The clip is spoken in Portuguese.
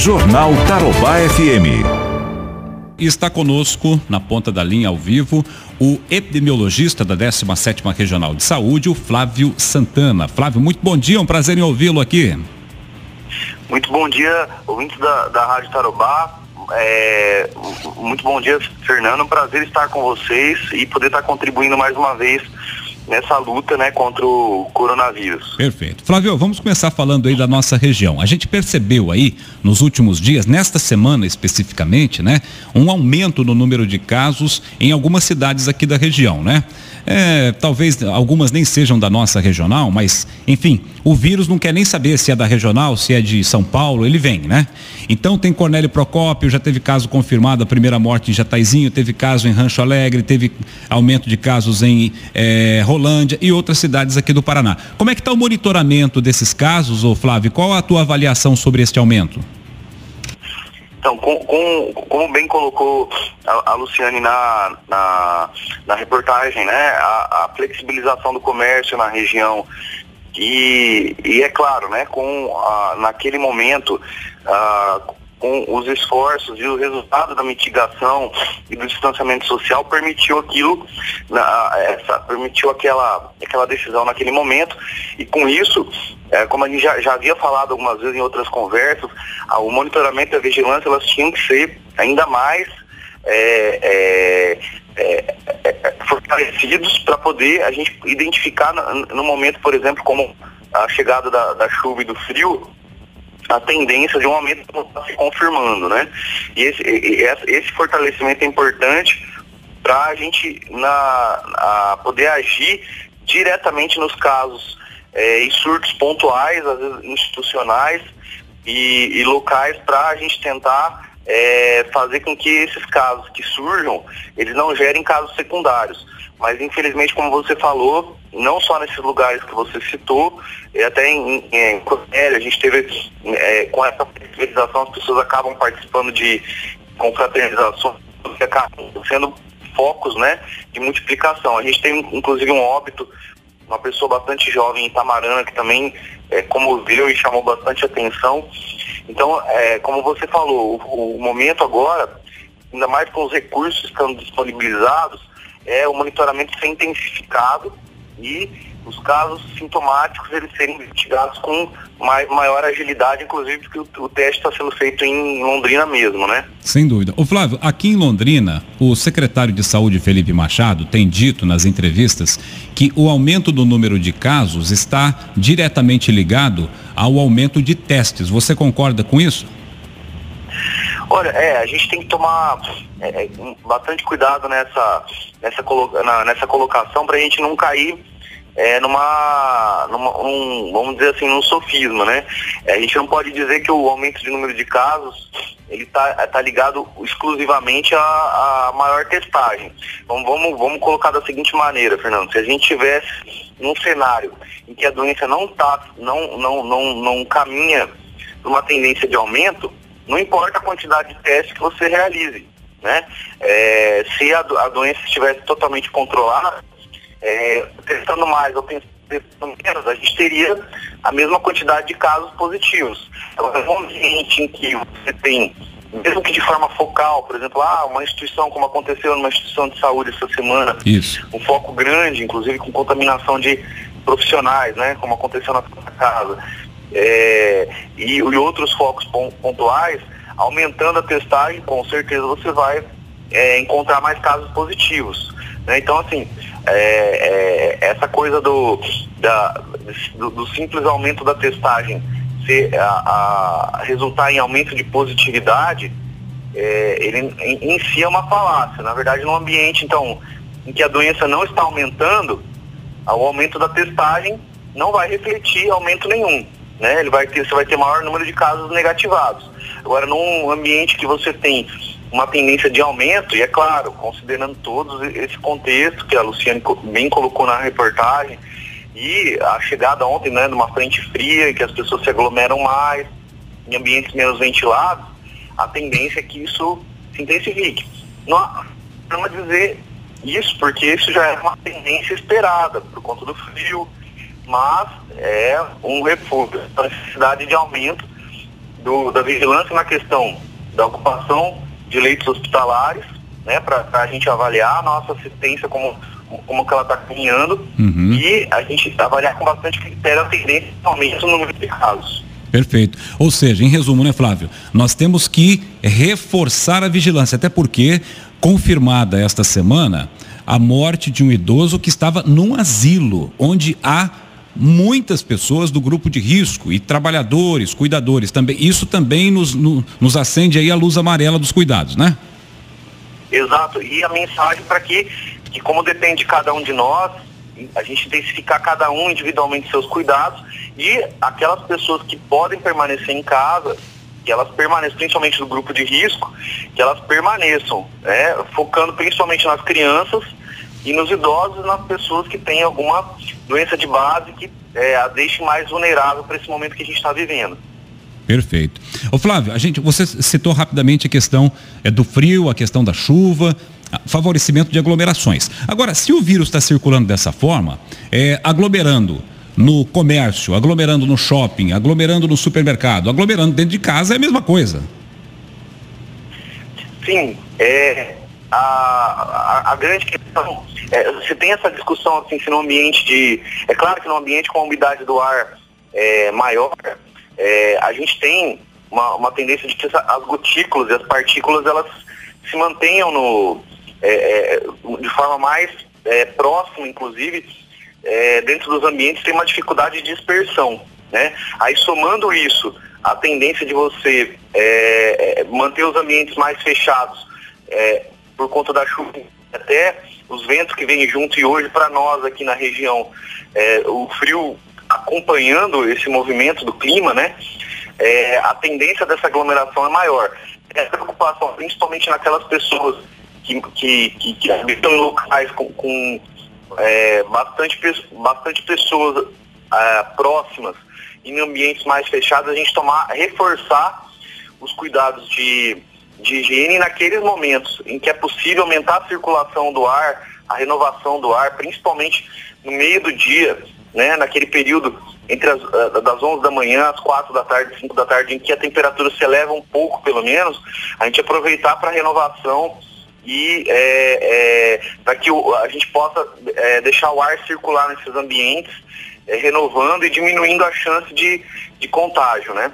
Jornal Tarobá FM. Está conosco, na ponta da linha ao vivo, o epidemiologista da 17ª Regional de Saúde, o Flávio Santana. Flávio, muito bom dia, é um prazer em ouvi-lo aqui. Muito bom dia, ouvintes da, da Rádio Tarobá. É, muito bom dia, Fernando. Um prazer estar com vocês e poder estar contribuindo mais uma vez nessa luta né, contra o coronavírus. Perfeito. Flávio, vamos começar falando aí da nossa região. A gente percebeu aí nos últimos dias, nesta semana especificamente, né, um aumento no número de casos em algumas cidades aqui da região, né? É, talvez algumas nem sejam da nossa regional, mas, enfim, o vírus não quer nem saber se é da regional, se é de São Paulo, ele vem, né? Então tem Cornélio Procópio, já teve caso confirmado, a primeira morte em Jataizinho, teve caso em Rancho Alegre, teve aumento de casos em é, e outras cidades aqui do Paraná. Como é que está o monitoramento desses casos, ô Flávio? Qual a tua avaliação sobre este aumento? Então, com, com, como bem colocou a, a Luciane na, na, na, reportagem, né, a, a, flexibilização do comércio na região e, e é claro, né, com naquele momento, com os esforços e o resultado da mitigação e do distanciamento social permitiu aquilo, na, essa, permitiu aquela, aquela decisão naquele momento. E com isso, é, como a gente já, já havia falado algumas vezes em outras conversas, a, o monitoramento e a vigilância elas tinham que ser ainda mais é, é, é, é fortalecidos para poder a gente identificar no, no momento, por exemplo, como a chegada da, da chuva e do frio, a tendência de um aumento se confirmando, né? E esse, esse fortalecimento é importante para a gente na, a poder agir diretamente nos casos é, surtos pontuais, às vezes institucionais e, e locais para a gente tentar é, fazer com que esses casos que surjam, eles não gerem casos secundários. Mas infelizmente, como você falou, não só nesses lugares que você citou, e até em, em a gente teve, é, com essa flexibilização, as pessoas acabam participando de confraternizações que acabam sendo focos né, de multiplicação. A gente tem inclusive um óbito, uma pessoa bastante jovem em Itamarana, que também é, comoveu e chamou bastante atenção. Então, é, como você falou, o, o momento agora, ainda mais com os recursos que estão disponibilizados, é o monitoramento ser intensificado e os casos sintomáticos eles serem investigados com maior agilidade, inclusive porque o, teste está sendo feito em Londrina mesmo, né? Sem dúvida. O Flávio, aqui em Londrina, o secretário de Saúde Felipe Machado tem dito nas entrevistas que o aumento do número de casos está diretamente ligado ao aumento de testes. Você concorda com isso? Olha, é, a gente tem que tomar é, é bastante cuidado nessa, nessa, na, nessa colocação para a gente não cair é, numa, numa um, vamos dizer assim, num sofisma, né? É, a gente não pode dizer que o aumento de número de casos ele está tá ligado exclusivamente à, à maior testagem. Então, vamos, vamos colocar da seguinte maneira, Fernando, se a gente tivesse num cenário em que a doença não tá, não, não, não, não caminha para uma tendência de aumento, não importa a quantidade de testes que você realize. Né? É, se a, a, doença estivesse totalmente controlada, é, testando mais ou testando menos, a gente teria a mesma quantidade de casos positivos. Agora, no ambiente em que você tem, mesmo que de forma focal, por exemplo, ah, uma instituição, como aconteceu numa instituição de saúde essa semana, Isso. um foco grande, inclusive com contaminação de profissionais, né, como aconteceu na casa é, e, e, outros focos pontuais, aumentando a testagem, com certeza você vai é, encontrar mais casos positivos. Né? Então, assim, é, é essa coisa do, da, do, do, simples aumento da testagem ser, a, a resultar em aumento de positividade, é, ele em, em si é uma falácia. Na verdade, no ambiente, então, em que a doença não está aumentando, o aumento da testagem não vai refletir aumento nenhum né? Ele vai ter, você vai ter maior número de casos negativados. Agora, num ambiente que você tem uma tendência de aumento, e é claro, considerando todos esse contexto que a Luciane bem colocou na reportagem, e a chegada ontem, né, numa frente fria, que as pessoas se aglomeram mais, em ambientes menos ventilados, a tendência é que isso se intensifique. Não, não dizer isso, porque isso já é uma tendência esperada, por conta do frio, mas é um refúgio, a necessidade de aumento do, da vigilância na questão da ocupação de leitos hospitalares, né, para a gente avaliar a nossa assistência como, como que ela está caminhando uhum. e a gente avaliar com bastante critério a tendência aumento no número de casos. Perfeito. Ou seja, em resumo, né, Flávio? Nós temos que reforçar a vigilância, até porque, confirmada esta semana, a morte de um idoso que estava num asilo, onde há muitas pessoas do grupo de risco e trabalhadores, cuidadores também. Isso também nos, no, nos acende aí a luz amarela dos cuidados, né? Exato. E a mensagem para que, que, como depende de cada um de nós, a gente intensificar cada um individualmente seus cuidados e aquelas pessoas que podem permanecer em casa, que elas permaneçam, principalmente do grupo de risco, que elas permaneçam, né, focando principalmente nas crianças e nos idosos nas pessoas que têm alguma doença de base que é, a deixe mais vulnerável para esse momento que a gente está vivendo. Perfeito. Ô Flávio, a gente, você citou rapidamente a questão é, do frio, a questão da chuva, favorecimento de aglomerações. Agora, se o vírus está circulando dessa forma, é, aglomerando no comércio, aglomerando no shopping, aglomerando no supermercado, aglomerando dentro de casa é a mesma coisa. Sim, é, a, a, a grande questão, é, você tem essa discussão assim, se no ambiente de. É claro que no ambiente com a umidade do ar é, maior, é, a gente tem uma, uma tendência de que as gotículas e as partículas elas se mantenham no, é, é, de forma mais é, próxima, inclusive, é, dentro dos ambientes, tem uma dificuldade de dispersão. Né? Aí somando isso, a tendência de você manter os ambientes mais fechados por conta da chuva, até os ventos que vêm junto e hoje para nós aqui na região, o frio acompanhando esse movimento do clima, né? a tendência dessa aglomeração é maior. É a preocupação, principalmente naquelas pessoas que, que, que, que habitam em locais com, com é, bastante, bastante pessoas é, próximas em ambientes mais fechados, a gente tomar, reforçar os cuidados de, de higiene naqueles momentos em que é possível aumentar a circulação do ar, a renovação do ar, principalmente no meio do dia, né, naquele período entre as eh, das 11 da manhã às 4 da tarde, 5 da tarde, em que a temperatura se eleva um pouco, pelo menos, a gente aproveitar para renovação e é, é, para que a gente possa é, deixar o ar circular nesses ambientes, renovando e diminuindo a chance de, de contágio, né?